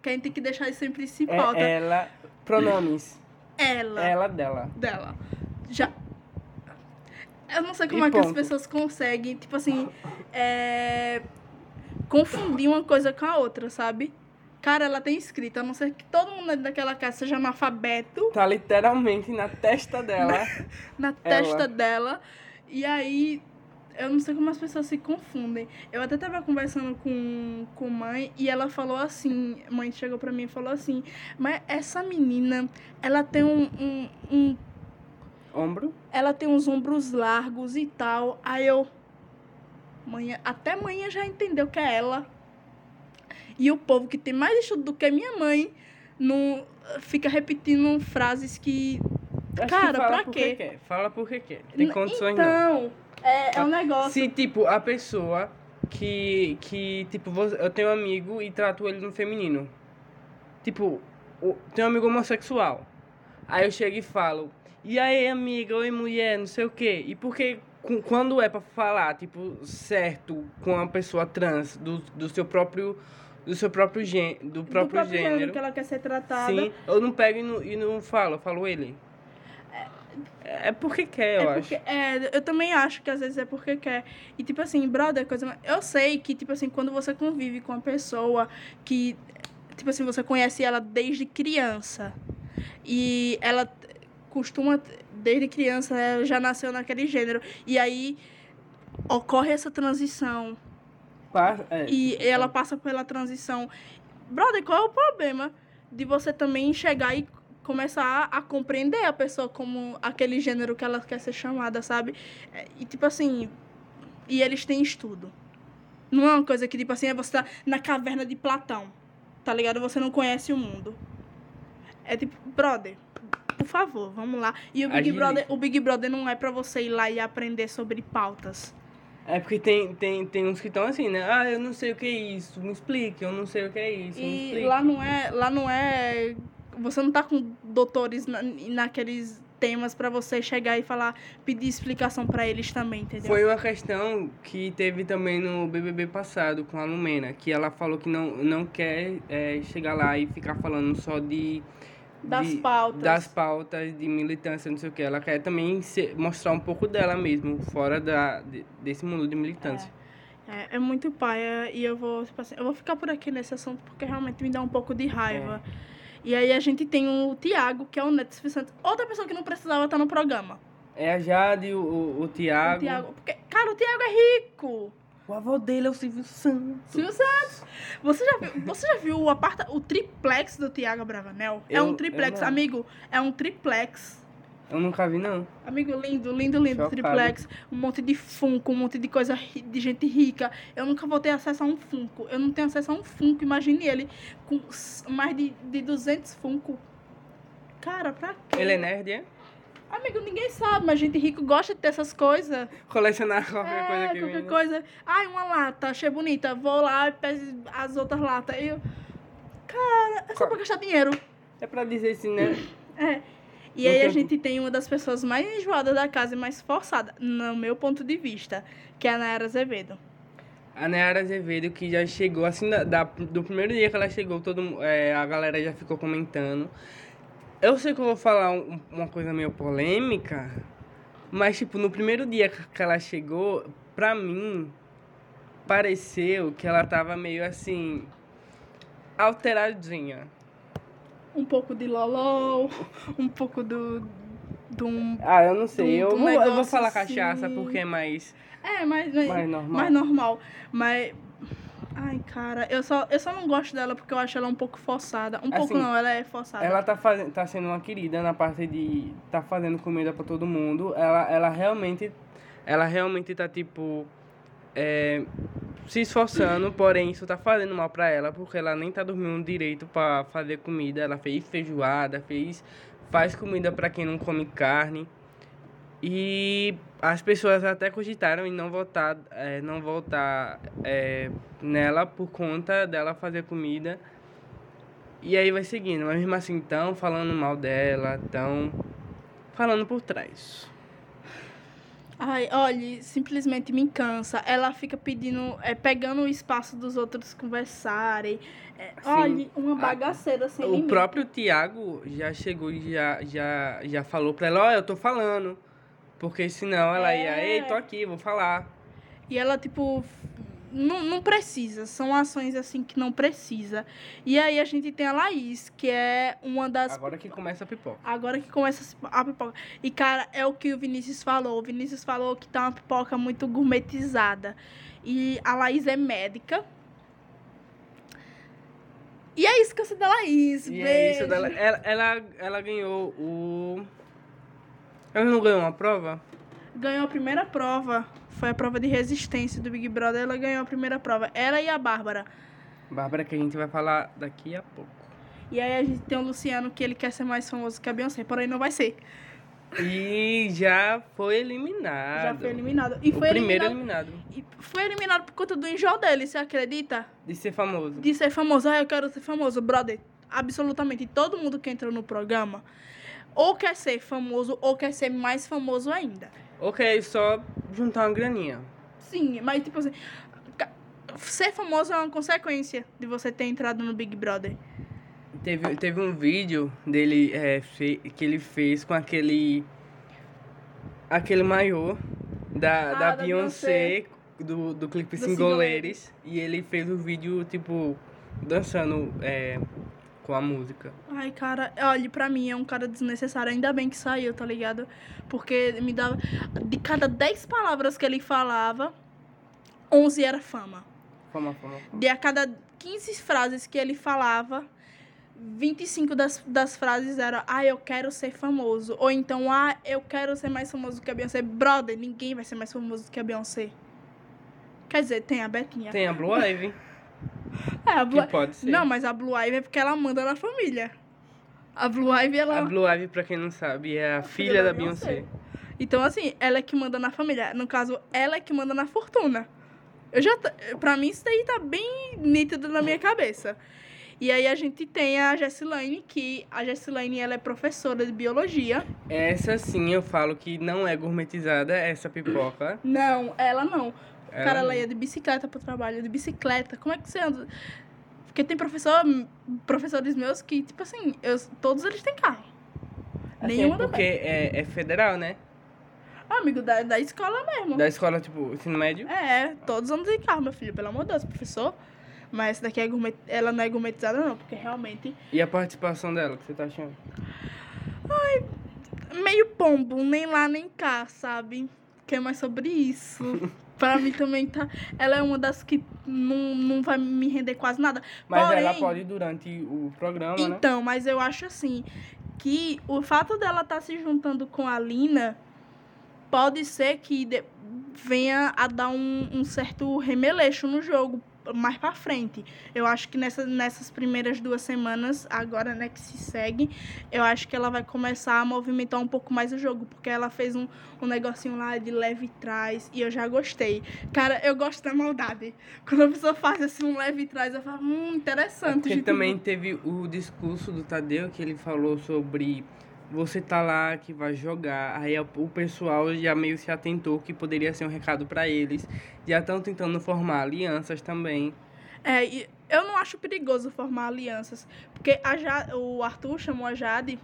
Que a gente tem que deixar isso sempre se pauta. É ela. Pronomes. Ela. Ela dela. dela. Já. Eu não sei como E é que as ponto. pessoas conseguem, tipo assim, é... confundir uma coisa com a outra, sabe? Cara, ela tem escrito, a não ser que todo mundo daquela casa seja analfabeto Tá literalmente na testa dela. [laughs] na testa dela. E aí, eu não sei como as pessoas se confundem. Eu até tava conversando com, com mãe e ela falou assim, mãe chegou pra mim e falou assim, mas essa menina, ela tem um, um, um Ombro. ela tem uns ombros largos e tal. Aí eu. Manhã, até manhã já entendeu que é ela. E o povo que tem mais estudo do que minha mãe não fica repetindo frases que. Acho Cara, que fala pra quê? quer. Fala porque quer. Tem N- condições não. É, é um negócio. Se, tipo, a pessoa que, que tipo, eu tenho um amigo e trato ele no feminino. Tipo, tenho um amigo homossexual. Aí eu chego e falo, e aí, amiga, oi, mulher, não sei o quê. E porque quando é pra falar, tipo, certo com uma pessoa trans do, do seu próprio do seu próprio gênero, do do próprio, gênero, que ela quer ser tratada. sim, eu não pego e não, e não falo, eu falo ele. É, porque quer, eu É acho. porque, é, eu também acho que às vezes é porque quer. E, tipo assim, brother, coisa. Eu sei que, tipo assim, quando você convive com uma pessoa que, tipo assim, você conhece ela desde criança. E ela costuma, desde criança, ela já nasceu naquele gênero. E aí ocorre essa transição. É, E ela passa pela transição. Brother, qual é o problema de você também chegar e começar a compreender a pessoa como aquele gênero que ela quer ser chamada, sabe? É, E tipo assim, e eles têm estudo. Não é uma coisa que, tipo assim, é você tá na caverna de Platão, tá ligado? Você não conhece o mundo. É tipo, brother, por favor, vamos lá. E o Big. Brother, o Big Brother não é pra você ir lá e aprender sobre pautas. É porque tem, tem, tem uns que estão assim, né? Ah, eu não sei o que é isso, me explique, eu não sei o que é isso, E lá não é, lá não é, você não tá com doutores na, naqueles temas pra você chegar e falar, pedir explicação pra eles também, entendeu? Foi uma questão que teve também no BBB passado com a Lumena, que ela falou que não, não quer é, chegar lá e ficar falando só de Das de- pautas. das pautas de militância, não sei o que. Ela quer também se- mostrar um pouco dela mesmo, fora da, de- desse mundo de militância. É, é muito paia e eu vou, tipo assim, eu vou ficar por aqui nesse assunto porque realmente me dá um pouco de raiva. É. E aí a gente tem o Tiago, que é o Neto Vicente, outra pessoa que não precisava estar no programa. É, a Jade, o, o, o Thiago. O Tiago, porque, cara, o Tiago é rico. O avô dele é o Silvio Santos. Silvio Santos. Você já viu, você já viu o, aparta, o triplex do Tiago Bravanel? é Eu- um eu triplex, amigo. É um triplex. Eu nunca vi, não. Amigo, lindo, lindo, lindo, Chocado. triplex. Um monte de Funko, um monte de coisa de gente rica. Eu nunca vou ter acesso a um Funko. Eu não tenho acesso a um Funko. Imagine ele com mais de, de 200 Funko. Cara, pra quê? Ele é nerd, é? Amigo, ninguém sabe, mas gente rica gosta de ter essas coisas. Colecionar qualquer coisa É, que qualquer vem. coisa. Ai, uma lata, achei bonita. Vou lá e pego as outras latas. Eu... Cara, é só Qual- pra gastar dinheiro. É pra dizer assim, né? É. E aí a gente tem uma das pessoas mais enjoadas da casa e mais forçada, no meu ponto de vista, que é a Nayara Azevedo. A Nayara Azevedo, que já chegou, assim, da, da- do primeiro dia que ela chegou, todo, é, a galera já ficou comentando. Eu sei que eu vou falar um- uma coisa meio polêmica, mas, tipo, no primeiro dia que ela chegou, pra mim, pareceu que ela tava meio, assim, alteradinha. Um pouco de lolol, um pouco do. do um... Ah, eu não sei, Do- eu, do vou, eu vou falar assim. cachaça porque é mais, É, mas, mas, mais normal. mais normal. Mas. Ai, cara, eu só, eu só não gosto dela porque eu acho ela um pouco forçada. Um pouco Assim, não, ela é forçada. Ela tá, fazendo, tá sendo uma querida na parte de tá fazendo comida pra todo mundo. Ela, ela realmente ela realmente tá tipo é, se esforçando, porém isso tá fazendo mal pra ela, porque ela nem tá dormindo direito pra fazer comida. Ela fez feijoada, fez faz comida pra quem não come carne. E as pessoas até cogitaram em não votar, é, não votar é, nela por conta dela fazer comida. E aí vai seguindo, mas mesmo assim tão falando mal dela, tão falando por trás. Ai, olha, simplesmente me cansa. Ela fica pedindo, é, pegando o espaço dos outros conversarem. É, olha, uma A- bagaceira sem o limite. próprio Tiago já chegou e já, já, já falou pra ela, ó, eu tô falando. Porque senão ela ia, É. ei, tô aqui, vou falar. E ela, tipo, não, não precisa. São ações assim que não precisa. E aí a gente tem a Laís, que é uma das. Agora que começa a pipoca. Agora que começa a pipoca. E, cara, é o que o Vinícius falou. O Vinícius falou que tá uma pipoca muito gourmetizada. E a Laís é médica. E é isso que eu sei da Laís. E Beijo. é isso dela. Ela, ela, ela ganhou o. Ela não ganhou uma prova? Ganhou a primeira prova. Foi a prova de resistência do Big Brother. Ela ganhou a primeira prova. Ela e a Bárbara. Bárbara, que a gente vai falar daqui a pouco. E aí a gente tem o Luciano, que ele quer ser mais famoso que a Beyoncé. Porém, não vai ser. E já foi eliminado. Já foi eliminado. E o foi primeiro eliminado. eliminado. E foi eliminado por conta do enjoo dele, você acredita? De ser famoso. de ser famoso. Ah, eu quero ser famoso. Brother, absolutamente todo mundo que entra no programa ou quer ser famoso ou quer ser mais famoso ainda. Ok, só juntar uma graninha. Sim, mas tipo assim, ser famoso é uma consequência de você ter entrado no Big Brother. Teve, teve um vídeo dele é, fe- que ele fez com aquele. aquele maiô da, Ah, da da Beyoncé, do, do clipe Do Singoleiros. E ele fez o vídeo, tipo, dançando é, com a música. Ai, cara, olha, pra mim é um cara desnecessário. Ainda bem que saiu, tá ligado? Porque me dava. De cada 10 palavras que ele falava, 11 era fama. Fama, fama, fama. De a cada 15 frases que ele falava, 25 das, das frases eram Ah, eu quero ser famoso. Ou então, Ah, eu quero ser mais famoso que a Beyoncé. Brother, ninguém vai ser mais famoso que a Beyoncé. Quer dizer, tem a Betinha. Tem a Blue Ivy, É, [laughs] a Blue... que pode ser. Não, mas a Blue Ivy é porque ela manda na família. A Blue Ivy, ela. A Blue Ivy, pra quem não sabe, é a, filha, da Beyoncé. Então, assim, ela é que manda na família. No caso, ela é que manda na fortuna. Eu já. Pra mim, isso daí tá bem nítido na minha cabeça. E aí a gente tem a Jessilane, que a Jessilane ela é professora de biologia. Essa sim eu falo que não é gourmetizada, essa pipoca. Não, ela não. Ela Cara, ela ia de bicicleta pro trabalho, de bicicleta. Como é que você anda? Porque tem professor, professores meus que, tipo assim, eu, todos eles têm carro. Assim, Nenhuma é porque é, é federal, né? Ah, amigo, da, da escola mesmo. Da escola, tipo, ensino médio. É, todos andam de carro, meu filho, pelo amor de Deus, professor. Mas essa daqui é gourmet... ela não é gourmetizada, não, porque realmente. E a participação dela, o que você tá achando? Meio pombo, nem lá nem cá, sabe? Que é mais sobre isso. [laughs] pra mim também tá. Ela é uma das que não, não vai me render quase nada. Mas Porém- ela pode ir durante o programa, né? Então, mas eu acho assim que o fato dela estar se juntando com a Lina pode ser que de- venha a dar um, um certo remeleixo no jogo mais pra frente. Eu acho que nessa, nessas primeiras duas semanas, agora né, que se segue, eu acho que ela vai começar a movimentar um pouco mais o jogo, porque ela fez um, um negocinho lá de leve trás e eu já gostei. Cara, eu gosto da maldade. [laughs] Quando a pessoa faz assim um leve trás, eu falo, hum, É interessante. porque gente, também teve o discurso do Tadeu que ele falou sobre você tá lá que vai jogar. Aí o o pessoal já meio se atentou que poderia ser um recado pra eles. Já estão tentando formar alianças também. É, e eu não acho perigoso formar alianças. Porque a Ja- o Arthur chamou a Jade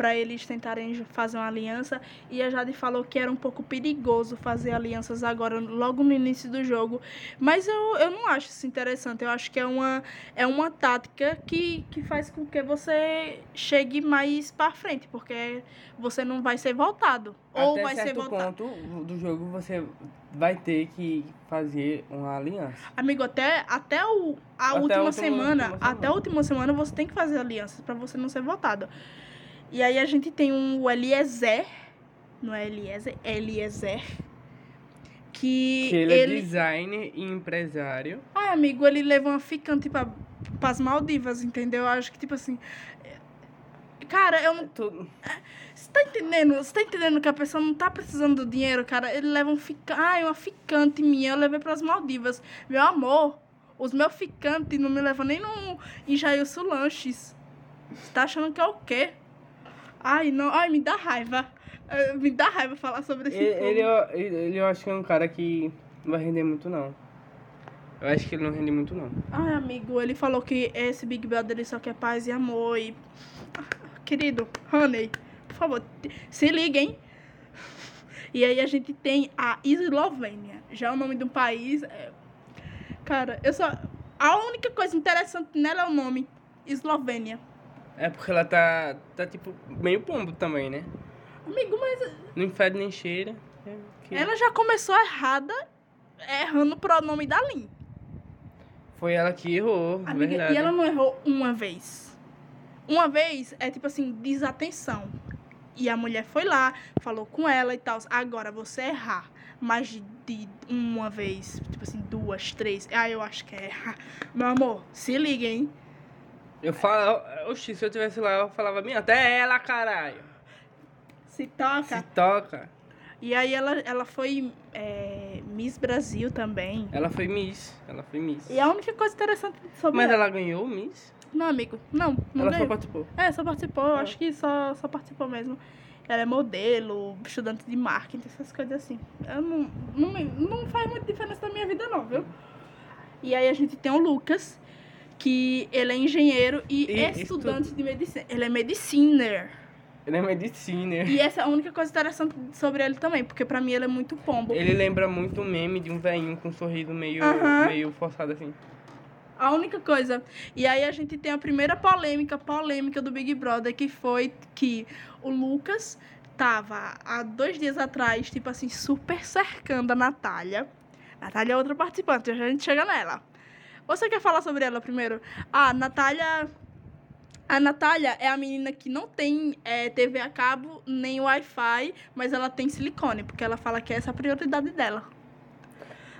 para eles tentarem fazer uma aliança. E a Jade falou que era um pouco perigoso fazer alianças agora, logo no início do jogo. Mas eu, eu não acho isso interessante. Eu acho que é uma, é uma tática que, que faz com que você chegue mais para frente. Porque você não vai ser voltado. Ou Até vai ser certo voltado. ponto do jogo você vai ter que fazer uma aliança. Amigo, até, até o, a Até a última, última- semana, última semana. até a última semana você tem que fazer alianças pra você não ser votado. E aí a gente tem um o Eliezer, não é Eliezer, é Eliezer, que, Que ele, é ele... designer e empresário. Ai, amigo, ele leva uma ficante pra, pras Maldivas, entendeu? Eu acho que, tipo assim... Cara, eu não Tudo- Você tá entendendo? Você tá entendendo que a pessoa não tá precisando do dinheiro, cara? Ele leva um ficante. Ai, uma ficante minha, eu levei pras Maldivas. Meu amor, os meus ficantes não me levam nem no em Jailson Lanches. Você tá achando que é o quê? Ai, não. Ai, me dá raiva. Eh, Me dá raiva falar sobre esse Ele, ele, eu- ele, eu acho que é um cara que não vai render muito, não. Eu acho que ele não rende muito, não. Ai, amigo, ele falou que esse Big Brother ele só quer paz e amor e... Querido, Honey, por favor, se liguem. E aí a gente tem a Eslovênia. Já é o nome do país. é- Cara, eu só... A única coisa interessante nela é o nome. Eslovênia. É porque ela tá, tá tipo, meio pombo também, né? Amigo, mas Não fede nem cheira. É que- ela já começou errada, errando o pronome da Lin. Foi ela que errou, Amiga, verdade. e ela não errou uma vez. Uma vez é tipo assim, desatenção. E a mulher foi lá, falou com ela e tal. Agora, você errar mais de, de uma vez, tipo assim, duas, três. Ah, eu acho que é errar. Meu amor, se liga, hein? Eu falo, oxi, se eu tivesse lá, eu falava, minha, até ela, caralho. Se toca. Se toca. E aí ela, ela foi é, Miss Brasil também. Ela foi Miss. Ela foi Miss. E a única coisa interessante sobre Mas ela... ela ganhou Miss? Não, amigo, não. não ela só ganhou. participou. É, só participou, Ah. acho que só, só participou mesmo. Ela é modelo, estudante de marketing, essas coisas assim. Eu não, não, não faz muita diferença na minha vida, não, viu? E aí a gente tem o Lucas, que ele é engenheiro e, E estudante de medicina. Ele é mediciner. Ele é medicina. E essa é a única coisa interessante sobre ele também, porque pra mim ele é muito pombo. Ele lembra muito o meme de um velhinho com um sorriso meio, meio forçado assim. A única coisa. E aí a gente tem a primeira polêmica, polêmica do Big Brother, que foi que o Lucas tava há dois dias atrás, tipo assim, super cercando a Natália. Natália é outra participante, a gente chega nela. Você quer falar sobre ela primeiro? Ah, Natália. A Natália é a menina que não tem é, TV a cabo nem Wi-Fi, mas ela tem silicone, porque ela fala que essa é a prioridade dela.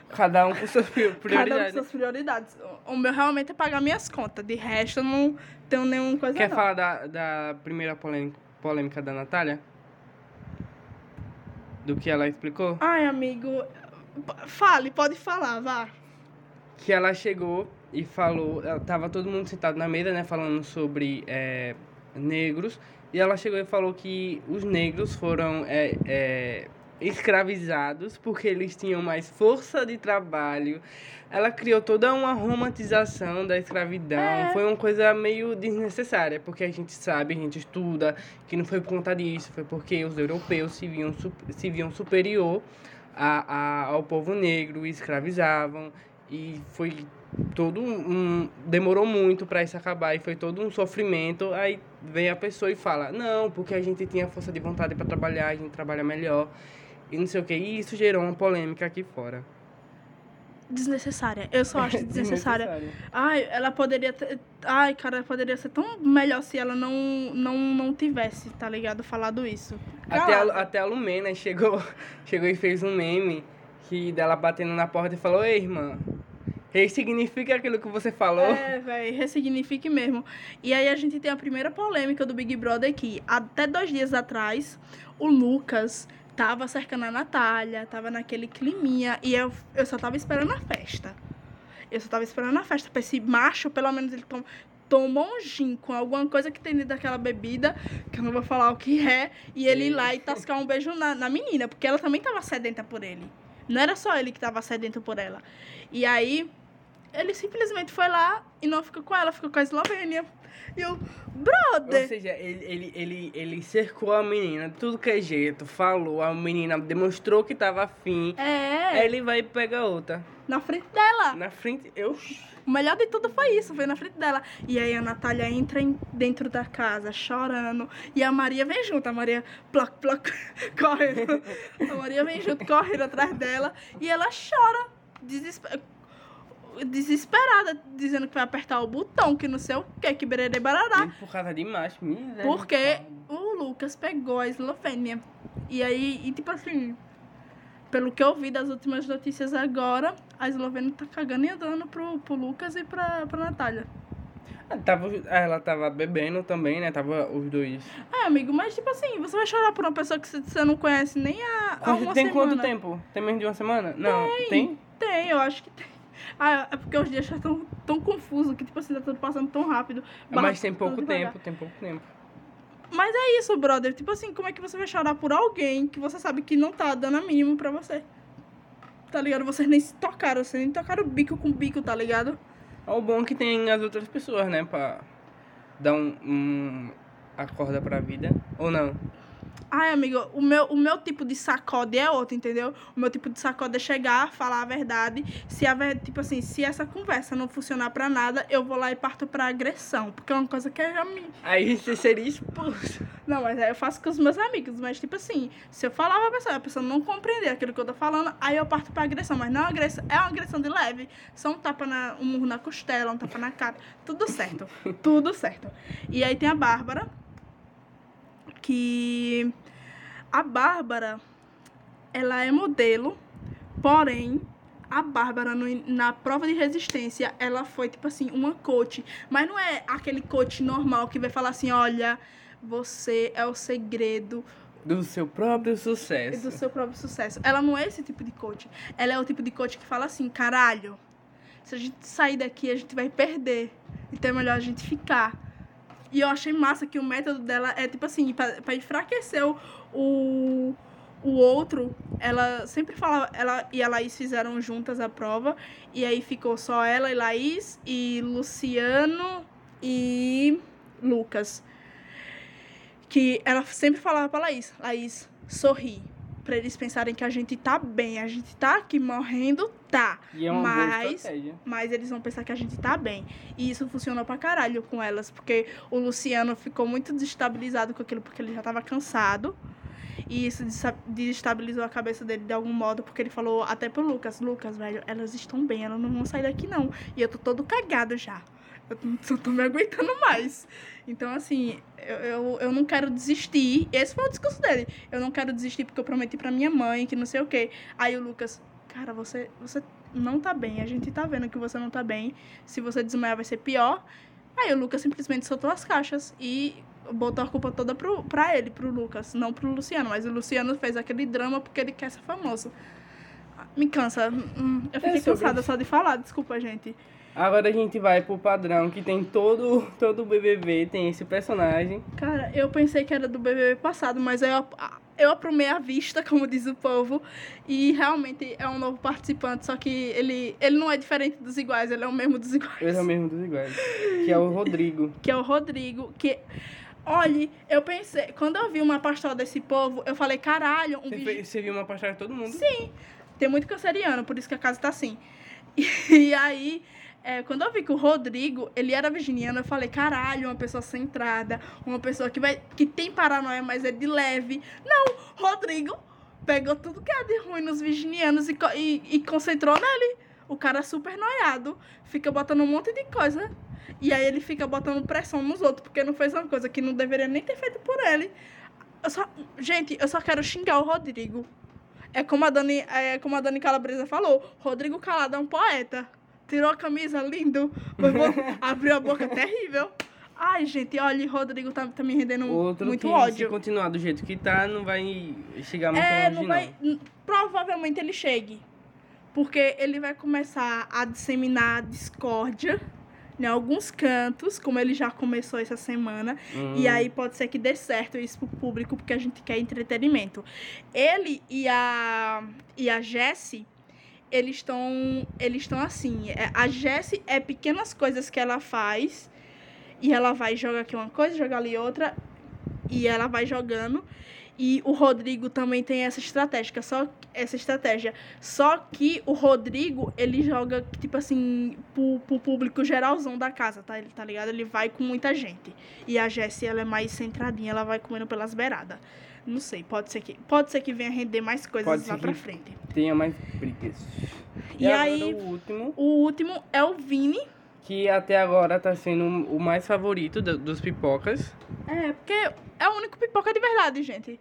Cada um com suas pri- Cada um com prioridades. suas prioridades. O meu realmente é pagar minhas contas. De resto, eu não tenho nenhuma coisa Quer não. falar da, da primeira polêmica, polêmica da Natália? Do que ela explicou? Ai, amigo. Fale, pode falar, vá. Que ela chegou e falou, tava todo mundo sentado na mesa, né, falando sobre é, negros, e ela chegou e falou que os negros foram é, é, escravizados porque eles tinham mais força de trabalho. Ela criou toda uma romantização da escravidão. É. Foi uma coisa meio desnecessária, porque a gente sabe, a gente estuda que não foi por conta disso, foi porque os europeus se viam, se viam superior a, a, ao povo negro e escravizavam. E foi todo um. Demorou muito para isso acabar e foi todo um sofrimento. Aí vem a pessoa e fala: Não, porque a gente tinha força de vontade para trabalhar, a gente trabalha melhor. E não sei o que. E isso gerou uma polêmica aqui fora. Desnecessária. Eu só acho [laughs] desnecessária. Ai, ela poderia ter. Ai, cara, poderia ser tão melhor se ela não, não, não tivesse, tá ligado? Falado isso. Até a, até a Lumena chegou, [laughs] chegou e fez um meme que dela batendo na porta e falou: Ei, irmã, ressignifica aquilo que você falou. É, velho, ressignifique mesmo. E aí a gente tem a primeira polêmica do Big Brother que até dois dias atrás, o Lucas tava cercando a Natália, tava naquele climinha, e eu, eu só tava esperando a festa. Eu só tava esperando a festa pra esse macho, pelo menos ele tom, tomou um gin com alguma coisa que tem dentro daquela bebida, que eu não vou falar o que é, e ele ir lá e tascar um beijo na, na menina, porque ela também tava sedenta por ele. Não era só ele que tava sedento por ela. E aí, ele simplesmente foi lá e não ficou com ela, ficou com a Eslovênia. E eu, Ou brother! seja, ele, ele, ele, ele cercou a menina de tudo que é jeito, falou, a menina demonstrou que tava afim. Aí É, ele vai e pega outra. na frente dela. Na frente, eu. O melhor de tudo foi isso, foi na frente dela. E aí a Natália entra em- dentro da casa, chorando. E a Maria vem junto, a Maria ploc, ploc, [laughs] correndo. A Maria vem junto, correndo atrás dela. E ela chora, desesper- desesperada, dizendo que vai apertar o botão, que não sei o que, que bererê barará. Por causa de macho, miséria. Porque o Lucas pegou a Eslovênia. E aí, e tipo assim, pelo que eu vi das últimas notícias agora, a Eslovênia tá cagando e andando pro, pro Lucas e pra, pra Natália. Ah, Tava, ela tava bebendo também, né? Tava os dois. É, amigo, mas tipo assim, você vai chorar por uma pessoa que você- não conhece nem há, há uma tem semana. quanto tempo? Tem menos de uma semana? Não, tem? Tem, eu acho que tem. Ah, é porque os dias já estão tão confusos que, tipo assim, tá tudo passando tão rápido. Mas tem Barra- pouco tempo, tem pouco tempo. Mas é isso, brother. Tipo assim, como é que você vai chorar por alguém que você sabe que não tá dando a mínimo pra você? Tá ligado? Vocês nem se tocaram, vocês nem tocaram bico com bico, tá ligado? O bom é que tem as outras pessoas, né? Pra dar um, um a corda pra vida. Ou não? Ai, amigo, o meu, o meu tipo de sacode é outro, entendeu? O meu tipo de sacode é chegar, falar a verdade. Se a ver- tipo assim, se essa conversa não funcionar pra nada, eu vou lá e parto pra agressão. Porque é uma coisa que já me. Aí você seria expulso. Não, mas aí eu faço com os meus amigos. Mas, tipo assim, se eu falar pra pessoa, a pessoa não compreender aquilo que eu tô falando, aí eu parto pra agressão. Mas não é agressão, é uma agressão de leve. Só um tapa na, um murro na costela, um tapa na cara. Tudo certo. tudo certo. E aí tem a Bárbara, que. A Bárbara, ela é modelo, porém. A Bárbara, na prova de resistência, ela foi, tipo assim, uma coach. Mas não é aquele coach normal que vai falar assim: olha, você é o segredo Do seu próprio sucesso. do seu próprio sucesso. Ela não é esse tipo de coach. Ela é o tipo de coach que fala assim: caralho, se a gente sair daqui, a gente vai perder. Então é melhor a gente ficar. E eu achei massa que o método dela é tipo assim: pra enfraquecer o, o, o outro, ela sempre falava. Ela e a Laís fizeram juntas a prova. E aí ficou só ela e Laís, e Luciano e Lucas que ela sempre falava pra Laís, Laís, sorri. Pra eles pensarem que a gente tá bem, a gente tá aqui morrendo, tá. E é uma mas, mas eles vão pensar que a gente tá bem. E isso funcionou pra caralho com elas, porque o Luciano ficou muito desestabilizado com aquilo, porque ele já tava cansado. E isso desestabilizou a cabeça dele de algum modo, porque ele falou até pro Lucas, Lucas, velho, elas estão bem, elas não vão sair daqui não. E eu tô todo cagado já. Eu não tô, me aguentando mais. Então, assim, eu, eu, eu não quero desistir. Esse foi o discurso dele. Eu não quero desistir porque eu prometi pra minha mãe que não sei o quê. Aí o Lucas, cara, você, você não tá bem. A gente tá vendo que você não tá bem. Se você desmaiar, vai ser pior. Aí o Lucas simplesmente soltou as caixas e botou a culpa toda pro, pra ele, pro Lucas, não pro Luciano. Mas o Luciano fez aquele drama porque ele quer ser famoso. Me cansa. Hum, Eu fiquei É cansada só de falar, desculpa, gente. Agora a gente vai pro padrão que tem todo todo BBB, tem esse personagem. Cara, eu pensei que era do BBB passado, mas eu, eu aprumei a vista, [laughs] como diz o povo, e realmente é um novo participante, só que ele, ele não é diferente dos iguais, ele é o mesmo dos iguais. Ele é o mesmo dos iguais, que é o Rodrigo. [laughs] que é o Rodrigo, que... Olhe, eu pensei, quando eu vi uma pastola desse povo, eu falei, caralho, um Você, fez- você viu uma pastola de todo mundo? Sim, tem muito canceriano, por isso que a casa tá assim. [laughs] E, aí, é, quando eu vi que o Rodrigo, ele era virginiano, eu falei, caralho, uma pessoa centrada, uma pessoa que, vai, que tem paranoia, mas é de leve. Não, Rodrigo pegou tudo que é de ruim nos virginianos e, e, e concentrou nele. O cara é super noiado, fica botando um monte de coisa. E aí ele fica botando pressão nos outros, porque não fez uma coisa que não deveria nem ter feito por ele. Eu só, gente, eu só quero xingar o Rodrigo. É como a Dani, é como a Dani Calabresa falou, Rodrigo Calado é um poeta. Tirou a camisa, lindo. [laughs] Abriu a boca, terrível. Ai, gente, olha, Rodrigo tá, tá me rendendo Outro muito que se ódio. continuar do jeito que tá, não vai chegar muito É, longe, não vai. n- Provavelmente ele chegue. Porque ele vai começar a disseminar discórdia em alguns cantos, como ele já começou essa semana. Hum. E aí pode ser que dê certo isso pro público, porque a gente quer entretenimento. Ele e a, e a Jessie, eles estão eles estão assim. é, A Jessie é pequenas coisas que ela faz, e ela vai jogar aqui uma coisa, jogar ali outra, e ela vai jogando. E o Rodrigo também tem essa estratégia, só essa estratégia. Só que o Rodrigo, ele joga, tipo assim, pro, pro público geralzão da casa, tá? Ele tá ligado? Ele vai com muita gente. E a Jessie, ela é mais centradinha, ela vai comendo pelas beiradas. Não sei, pode ser que, pode ser que venha render mais coisas lá pra frente. Tenha mais brigas. E agora aí- o último, O último é o Vini. que até agora tá sendo o mais favorito do- dos pipocas. É, porque é o único pipoca de verdade, gente.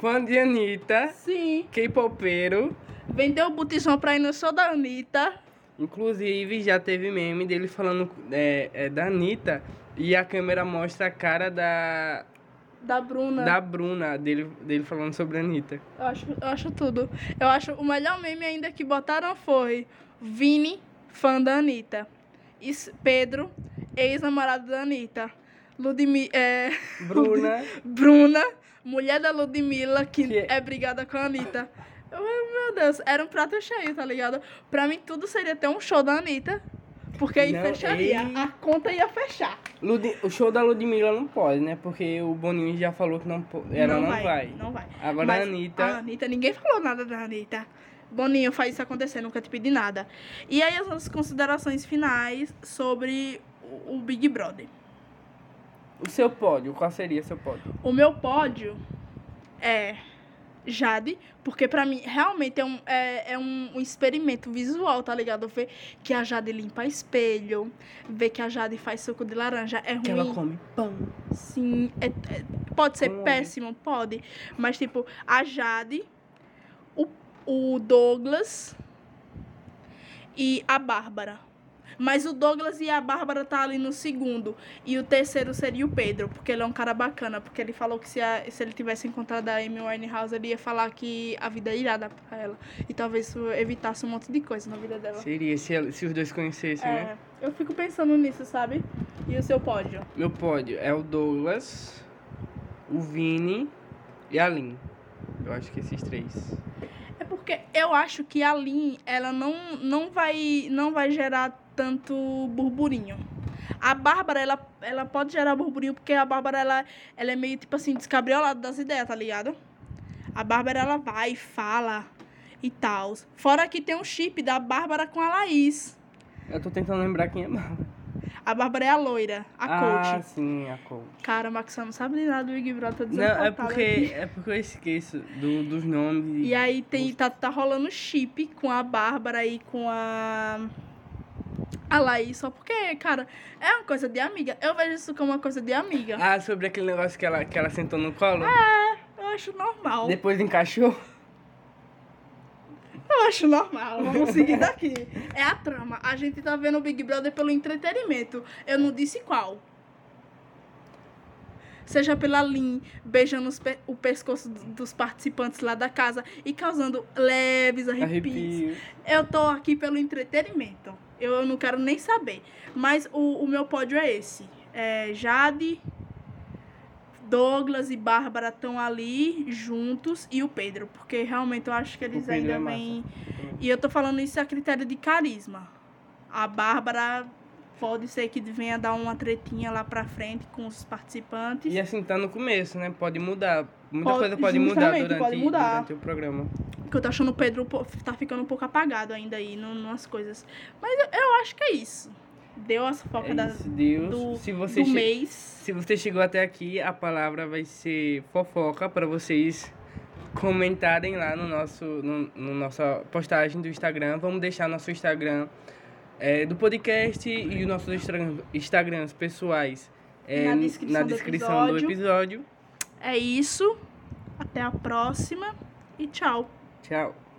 Fã de Anitta, Sim. K-popeiro. Vendeu o botijão pra ir no show da Anitta. Inclusive, já teve meme dele falando é, é, da Anitta e a câmera mostra a cara da, Da Bruna. da Bruna, dele, dele falando sobre a Anitta. Eu acho, eu acho tudo. Eu acho o melhor meme ainda que botaram foi Vini, fã da Anitta. Is- Pedro, ex-namorado da Anitta. Ludmi é, Bruna, [laughs] Bruna, mulher da Ludmilla, que, Que- é brigada com a Anitta. Eu, meu Deus, era um prato cheio, tá ligado? Pra mim, tudo seria ter um show da Anitta. Porque aí Não, fecharia. ei. A conta ia fechar. Ludi- o show da Ludmilla não pode, né? Porque o Boninho já falou que não po- ela não, vai. Não vai. Agora Mas a Anitta. A Anitta, ninguém falou nada da Anitta. Boninho, faz isso acontecer, nunca te pedi nada. E aí as nossas considerações finais sobre o, o Big Brother. O seu pódio, qual seria seu pódio? O meu pódio é Jade, porque pra mim realmente é um, é, é um, um experimento visual, tá ligado? Ver que a Jade limpa espelho, ver que a Jade faz suco de laranja é Que ruim. ela come pão. Sim, é- é- pode ser Como? péssimo, pode. Mas, tipo, a Jade, o, o Douglas e a Bárbara. Mas o Douglas e a Bárbara tá ali no segundo. E o terceiro seria o Pedro, porque ele é um cara bacana. Porque ele falou que se, a- se ele tivesse encontrado a Amy Winehouse, ele ia falar que a vida é irada pra ela. E talvez isso evitasse um monte de coisa na vida dela. Seria se, ela- se os dois conhecessem, né? É, eu fico pensando nisso, sabe? E o seu pódio? Meu pódio é o Douglas, o Vini e a Lin. Eu acho que esses três. É porque eu acho que a Lin, ela não, não, vai, não vai gerar tanto burburinho. A Bárbara, ela, ela pode gerar burburinho porque a Bárbara, ela, ela é meio, tipo assim, descabriolada das ideias, tá ligado? A Bárbara, ela vai, fala e tal. Fora que tem um chip da Bárbara com a Laís. Eu tô tentando lembrar quem é Bárbara. A Bárbara é a loira, a Ah, coach. sim, a coach. Cara, Max, não sabe de nada do Big Brother, tô Não, é porque, é porque eu esqueço do, dos nomes. E aí tem, tá, tá rolando chip com a Bárbara e com a. A Laís, só porque, cara, é uma coisa de amiga. Eu vejo isso como uma coisa de amiga. Ah, sobre aquele negócio que ela, que ela sentou no colo? Eu acho normal. Depois encaixou? Eu acho normal. Vamos seguir daqui. É a trama. A gente tá vendo o Big Brother pelo entretenimento. Eu não disse qual. Seja pela Lin beijando pe- o pescoço do- dos participantes lá da casa e causando leves arrepios. Arrepio. Eu tô aqui pelo entretenimento. Eu não quero nem saber. Mas o, o meu pódio é esse. É Jade, Douglas e Bárbara estão ali juntos e o Pedro. Porque realmente eu acho que eles ainda é massa. vêm. E eu tô falando isso a critério de carisma. A Bárbara pode ser que venha dar uma tretinha lá pra frente com os participantes. E assim, tá no começo, né? Pode mudar. Muita Pode- coisa pode mudar durante, pode mudar. durante o programa. Porque eu tô achando o Pedro tá ficando um pouco apagado ainda aí no, nas coisas. Mas eu, eu acho que é isso. Deu as fofocas É da- do, se você do mês. Se você chegou até aqui, a palavra vai ser fofoca para vocês comentarem lá no nosso no, no nossa postagem do Instagram. Vamos deixar nosso Instagram é, do podcast e os nossos Instagram, Instagrams pessoais é, Na descrição na do descrição do episódio. episódio. É isso. Até a próxima. E tchau. Tchau.